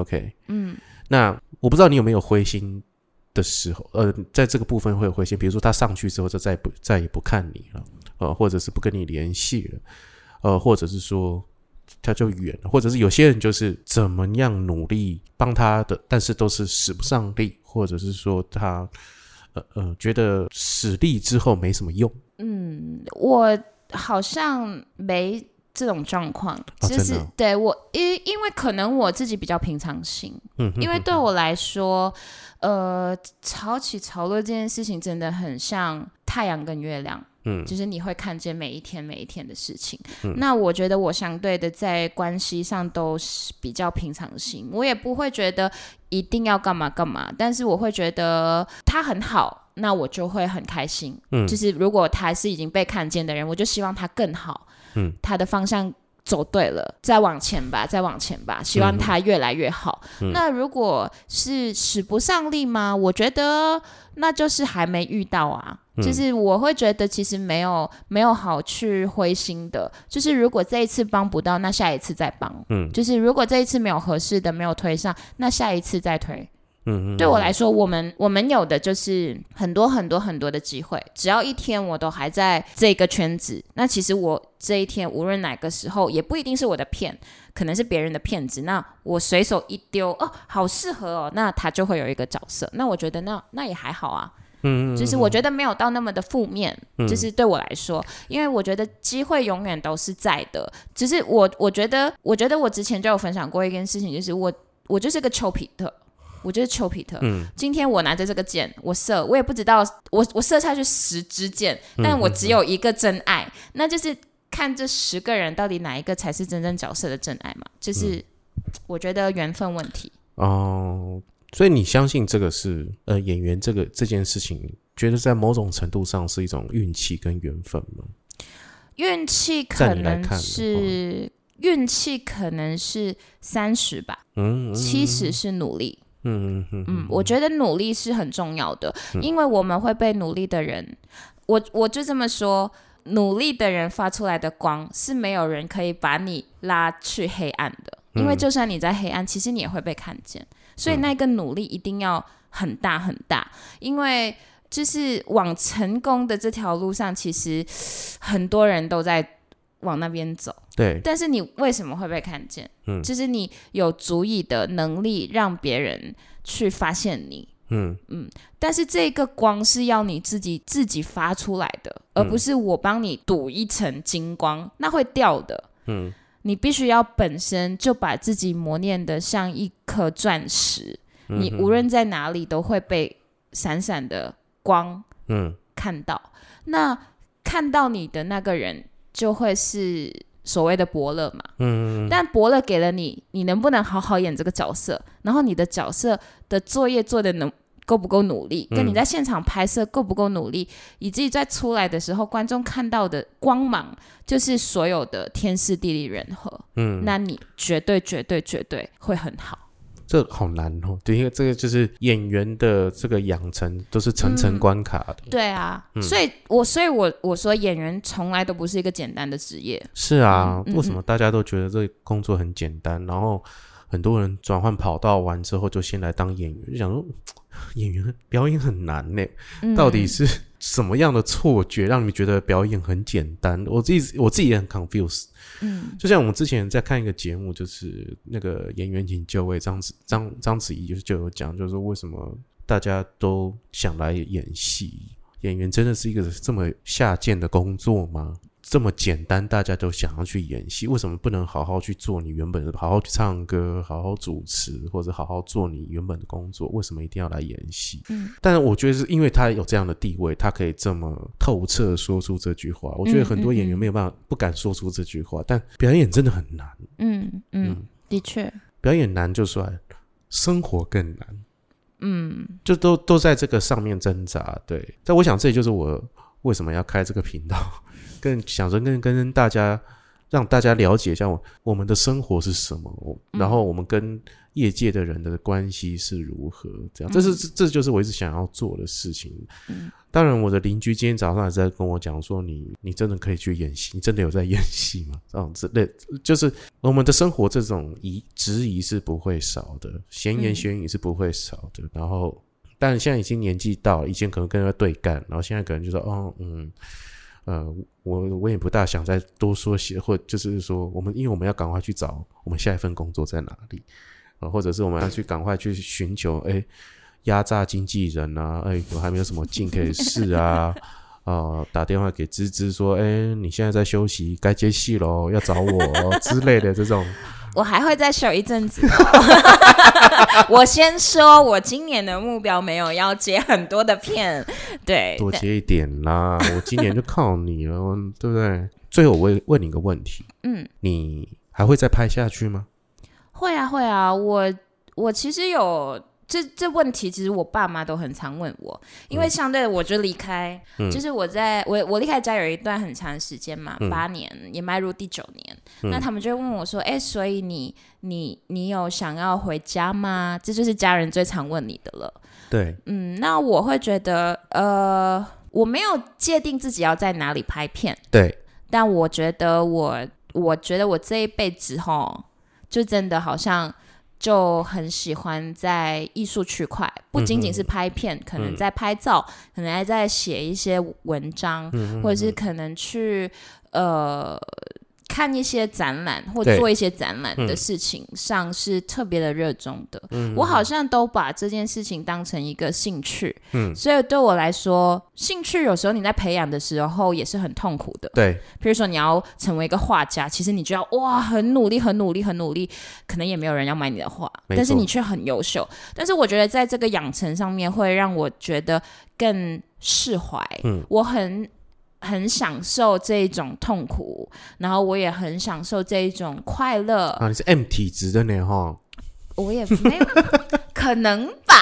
OK，嗯那我不知道你有没有灰心的时候，呃，在这个部分会有灰心，比如说他上去之后就再也不再也不看你了，呃，或者是不跟你联系了，呃，或者是说他就远了，或者是有些人就是怎么样努力帮他的，但是都是使不上力，或者是说他呃呃觉得使力之后没什么用，嗯，我好像没这种状况，其实、对我因因为可能我自己比较平常心，嗯哼，因为对我来说，呃，潮起潮落这件事情真的很像太阳跟月亮。嗯就是你会看见每一天每一天的事情。嗯那我觉得我相对的在关系上都是比较平常心，我也不会觉得一定要干嘛干嘛，但是我会觉得他很好，那我就会很开心。嗯就是如果他是已经被看见的人，我就希望他更好。嗯，他的方向。走对了，再往前吧，再往前吧，希望他越来越好。嗯那如果是使不上力吗？我觉得那就是还没遇到啊。嗯就是我会觉得其实没有没有好去灰心的，就是如果这一次帮不到，那下一次再帮。嗯就是如果这一次没有合适的没有推上，那下一次再推。嗯嗯，对我来说，我们我们有的就是很多很多很多的机会，只要一天我都还在这个圈子，那其实我这一天无论哪个时候，也不一定是我的片，可能是别人的骗子，那我随手一丢，哦，好适合哦，那他就会有一个角色，那我觉得那那也还好啊。嗯嗯，就是我觉得没有到那么的负面，嗯就是对我来说，因为我觉得机会永远都是在的。只是我我觉得，我觉得我之前就有分享过一件事情，就是我我就是个丘比特。我就是丘比特。嗯今天我拿着这个箭，我射，我也不知道，我我射下去十支箭，嗯但我只有一个真爱，那就是看这十个人到底哪一个才是真正角色的真爱嘛？嗯就是我觉得缘分问题。哦，所以你相信这个是呃演员这个这件事情，觉得在某种程度上是一种运气跟缘分吗？运气在可能是运气可能是三十吧，嗯，嗯七十是努力。嗯嗯嗯嗯，我觉得努力是很重要的，因为我们会被努力的人，我我就这么说，努力的人发出来的光是没有人可以把你拉去黑暗的，因为嗯就算你在黑暗，其实你也会被看见，所以那个努力一定要很大很大，因为就是往成功的这条路上，其实很多人都在往那边走。对，但是你为什么会被看见？嗯就是你有足以的能力让别人去发现你。嗯但是这个光是要你自己自己发出来的，而不是我帮你镀一层金光，那会掉的。嗯你必须要本身就把自己磨练的像一颗钻石，嗯你无论在哪里都会被闪闪的光嗯看到。那看到你的那个人就会是所谓的伯乐嘛。嗯但伯乐给了你，你能不能好好演这个角色？然后你的角色的作业做的能够不够努力，跟你在现场拍摄够不够努力，以及在出来的时候，观众看到的光芒，就是所有的天时地利人和。嗯，那你绝对绝对绝对会很好。这好难哦。对，因为这个就是演员的这个养成都是层层关卡的。对啊，所以我所以我我说演员从来都不是一个简单的职业。是啊，为什么大家都觉得这个工作很简单？然后很多人转换跑道完之后，就先来当演员，就想说 演员 表演很难呢。嗯到底是什么样的错觉让你们觉得表演很简单？我自己我自己也很 confused。嗯就像我们之前在看一个节目，就是那个演员请就位，章子章章子怡就是就有讲，就是说为什么大家都想来演戏？演员真的是一个这么下贱的工作吗？这么简单，大家都想要去演戏，为什么不能好好去做你原本的，好好去唱歌，好好主持，或者好好做你原本的工作？为什么一定要来演戏？嗯，但是我觉得是因为他有这样的地位，他可以这么透彻说出这句话。我觉得很多演员没有办法，不敢说出这句话，但表演真的很难。嗯嗯嗯，的确，表演难就算，生活更难，嗯就都都在这个上面挣扎。对，但我想这就是我为什么要开这个频道，更想着跟跟大家让大家了解一下我我们的生活是什么，我然后我们跟业界的人的关系是如何，这样，这是这这就是我一直想要做的事情。嗯当然，我的邻居今天早上还在跟我讲说你，你真的可以去演戏，你真的有在演戏吗？这样之类，就是我们的生活这种疑质疑是不会少的，闲言嗯闲语是不会少的。然后，但现在已经年纪到了，以前可能跟人家对干，然后现在可能就说，哦，嗯，呃，我我也不大想再多说些，或就是说，我们因为我们要赶快去找我们下一份工作在哪里，啊、或者是我们要去赶快去寻求，哎。压榨经纪人啊，哎，我还没有什么劲可以试啊，啊、打电话给芝芝说，哎，你现在在休息，该接戏喽，要找我、哦、之类的这种，我还会再守一阵子哦。我先说，我今年的目标没有要接很多的片，对，多接一点啦，我今年就靠你了，对不对？最后我问问你一个问题，嗯，你还会再拍下去吗？会啊会啊，我我其实有。这这问题其实我爸妈都很常问我，因为相对的我就离开，嗯。就是我在我我离开家有一段很长时间嘛，嗯。八年也迈入第九年，嗯。那他们就会问我说：“哎、所以你你你有想要回家吗？”这就是家人最常问你的了。对，嗯，那我会觉得，呃，我没有界定自己要在哪里拍片，对，但我觉得我，我觉得我这一辈子吼，就真的好像就很喜欢在艺术区块，不仅仅是拍片，可能在拍照，可能还在写一些文章，或者是可能去呃。看一些展览或对做一些展览的嗯事情上是特别的热衷的，嗯我好像都把这件事情当成一个兴趣，嗯所以对我来说，兴趣有时候你在培养的时候也是很痛苦的。对，比如说你要成为一个画家，其实你就要哇很努力、很努力、很努力，可能也没有人要买你的画，但是你却很优秀。但是我觉得在这个养成上面，会让我觉得更释怀。嗯我很。很享受这一种痛苦，然后我也很享受这一种快乐。啊，你是 M 体质的呢哈，我也没有 可能吧，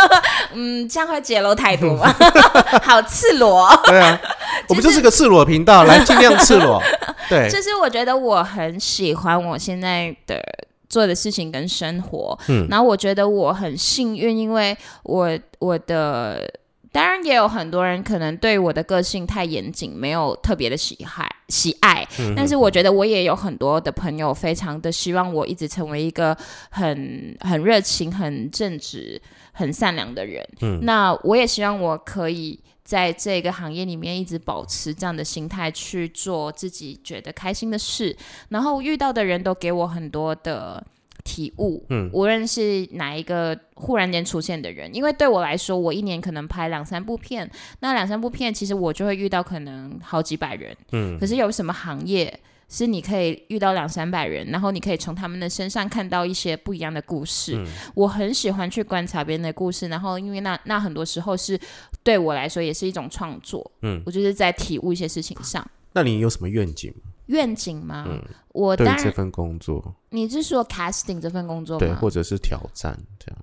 嗯，这样会揭露太多吧，好赤裸。对啊，我们就是个赤裸频道，来尽量赤裸。对，就是我觉得我很喜欢我现在的做的事情跟生活，嗯，然后我觉得我很幸运，因为我我的。当然也有很多人可能对我的个性太严谨，没有特别的喜爱喜爱。但是我觉得我也有很多的朋友，非常的希望我一直成为一个很很热情、很正直、很善良的人。嗯，那我也希望我可以在这个行业里面一直保持这样的心态去做自己觉得开心的事。然后遇到的人都给我很多的。体悟，嗯，无论是哪一个忽然间出现的人，因为对我来说，我一年可能拍两三部片，那两三部片，其实我就会遇到可能好几百人，嗯，可是有什么行业是你可以遇到两三百人，然后你可以从他们的身上看到一些不一样的故事？我很喜欢去观察别人的故事，然后因为那那很多时候是对我来说也是一种创作，嗯，我就是在体悟一些事情上。那你有什么愿景吗？愿景吗？嗯，我对这份工作，你是说 casting 这份工作吗？对，或者是挑战这样。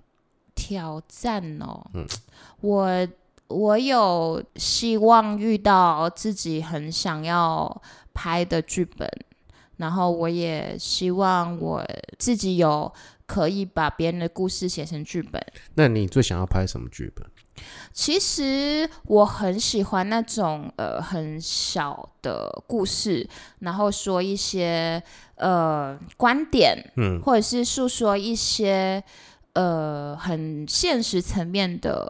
挑战哦，嗯，我我有希望遇到自己很想要拍的剧本，然后我也希望我自己有可以把别人的故事写成剧本。那你最想要拍什么剧本？其实我很喜欢那种呃很小的故事，然后说一些呃观点，嗯，或者是诉说一些呃很现实层面的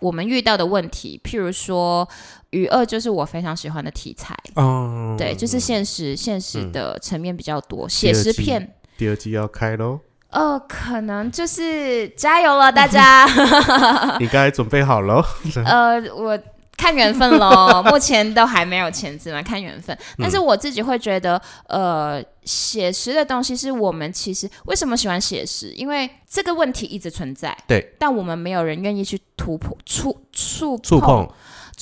我们遇到的问题。譬如说，与恶就是我非常喜欢的题材哦，对，就是现实现实的层面比较多，写实片。第二季要开喽。呃，可能就是加油了，大家。你该准备好了。呃，我看缘分喽，目前都还没有签字嘛，看缘分。但是我自己会觉得，呃，写实的东西是我们其实为什么喜欢写实？因为这个问题一直存在，对，但我们没有人愿意去突破、触触触碰。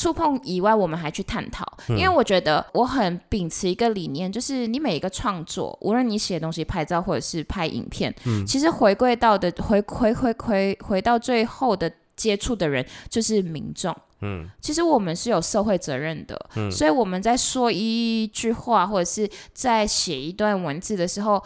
触碰以外，我们还去探讨，因为我觉得我很秉持一个理念，就是你每一个创作，无论你写东西、拍照或者是拍影片，嗯，其实回归到的回回回回回到最后的接触的人就是民众。嗯，其实我们是有社会责任的，嗯，所以我们在说一句话或者是在写一段文字的时候，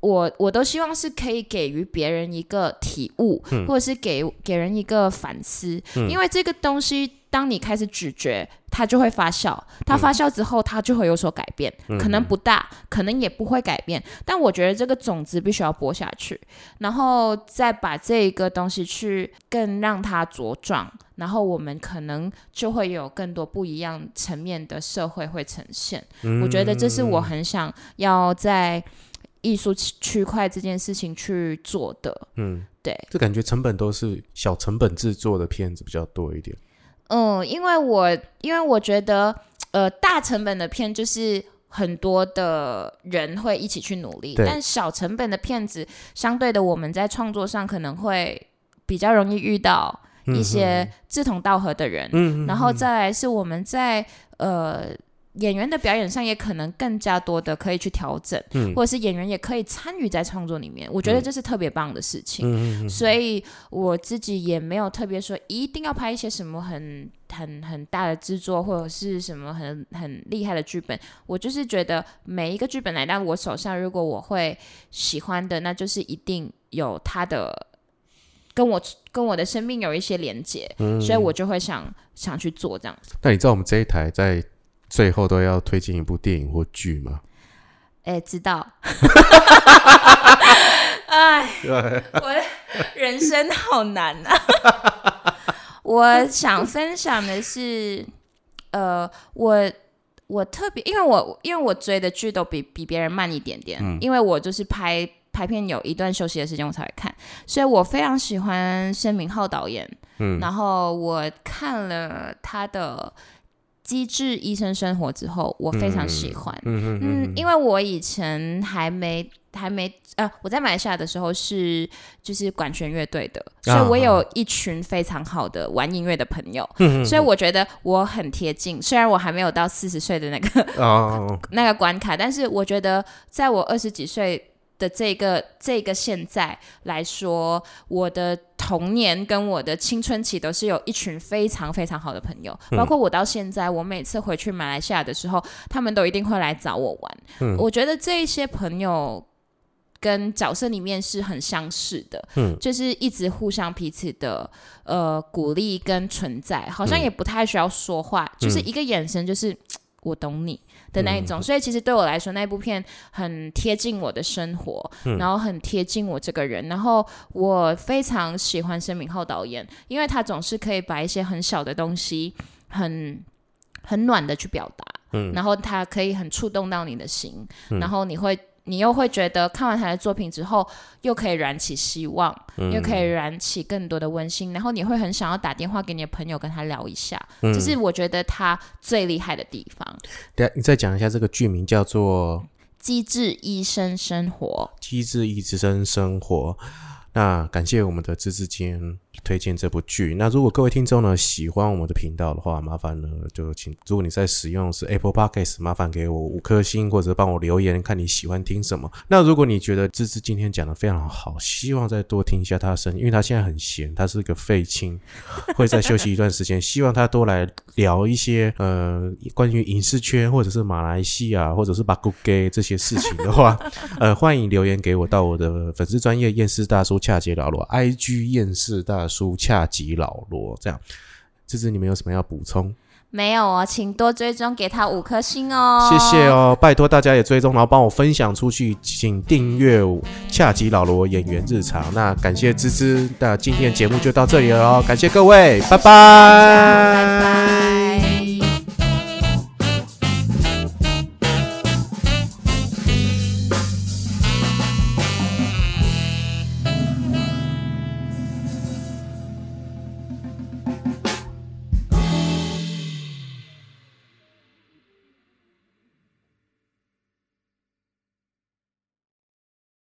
我我都希望是可以给予别人一个体悟，或者是给给人一个反思，因为这个东西，当你开始咀嚼，它就会发酵，它发酵之后，它就会有所改变，可能不大，可能也不会改变，但我觉得这个种子必须要播下去，然后再把这个东西去更让它茁壮。然后我们可能就会有更多不一样层面的社会会呈现。我觉得这是我很想要在艺术区块这件事情去做的。嗯，对，这感觉成本都是小成本制作的片子比较多一点。嗯，因为我因为我觉得呃大成本的片就是很多的人会一起去努力，但小成本的片子相对的我们在创作上可能会比较容易遇到。一些志同道合的人，然后再来是我们在呃演员的表演上也可能更加多的可以去调整，或者是演员也可以参与在创作里面，我觉得这是特别棒的事情。所以我自己也没有特别说一定要拍一些什么很很很大的制作，或者是什么很很厉害的剧本。我就是觉得每一个剧本来到我手上，如果我会喜欢的，那就是一定有它的。跟我跟我的生命有一些连接，所以我就会想想去做这样。那你知道我们这一台在最后都要推荐一部电影或剧吗？哎，知道。哎，我人生好难啊！我想分享的是，呃，我我特别，因为我因为我追的剧都比比别人慢一点点，因为我就是拍。拍片有一段休息的时间我才会看，所以我非常喜欢申明浩导演。嗯，然后我看了他的《机智医生生活》之后，我非常喜欢。嗯嗯因为我以前还没还没呃，我在马来西亚的时候是就是管弦乐队的，所以我有一群非常好的玩音乐的朋友。嗯所以我觉得我很贴近，虽然我还没有到四十岁的那个哦 那个关卡，但是我觉得在我二十几岁。的这个这个现在来说，我的童年跟我的青春期都是有一群非常非常好的朋友，嗯包括我到现在，我每次回去马来西亚的时候，他们都一定会来找我玩。嗯我觉得这一些朋友跟角色里面是很相似的，嗯就是一直互相彼此的呃鼓励跟存在，好像嗯也不太需要说话，就是一个眼神，就是。我懂你的那一嗯。种，所以其实对我来说，那部片很贴近我的生活，嗯。然后很贴近我这个人，然后我非常喜欢申敏浩导演，因为他总是可以把一些很小的东西很很暖的去表达，嗯。然后他可以很触动到你的心，嗯。然后你会。你又会觉得看完他的作品之后，又可以燃起希望，嗯又可以燃起更多的温馨，然后你会很想要打电话给你的朋友跟他聊一下，嗯这是我觉得他最厉害的地方。等一下你再讲一下这个剧名叫做机智医生生活，《机智医生生活》。那感谢我们的芝芝今天推荐这部剧。那如果各位听众呢喜欢我们的频道的话，麻烦呢就请，如果你在使用是 Apple Podcast，麻烦给我五颗星，或者帮我留言，看你喜欢听什么。那如果你觉得芝芝今天讲的非常好，希望再多听一下他的声音，因为他现在很闲，他是个废青，会再休息一段时间。希望他多来聊一些呃关于影视圈或者是马来西亚或者是巴古 gay 这些事情的话，呃，欢迎留言给我到我的粉丝专业验尸大叔恰杰老罗，IG 厌世大叔恰吉老罗，这样。芝芝，你们有什么要补充？没有哦，请多追踪，给他五颗星哦。谢谢。哦，拜托大家也追踪，然后帮我分享出去，请订阅恰吉老罗演员日常。那感谢芝芝，那今天的节目就到这里了哦，感谢各位，拜拜拜拜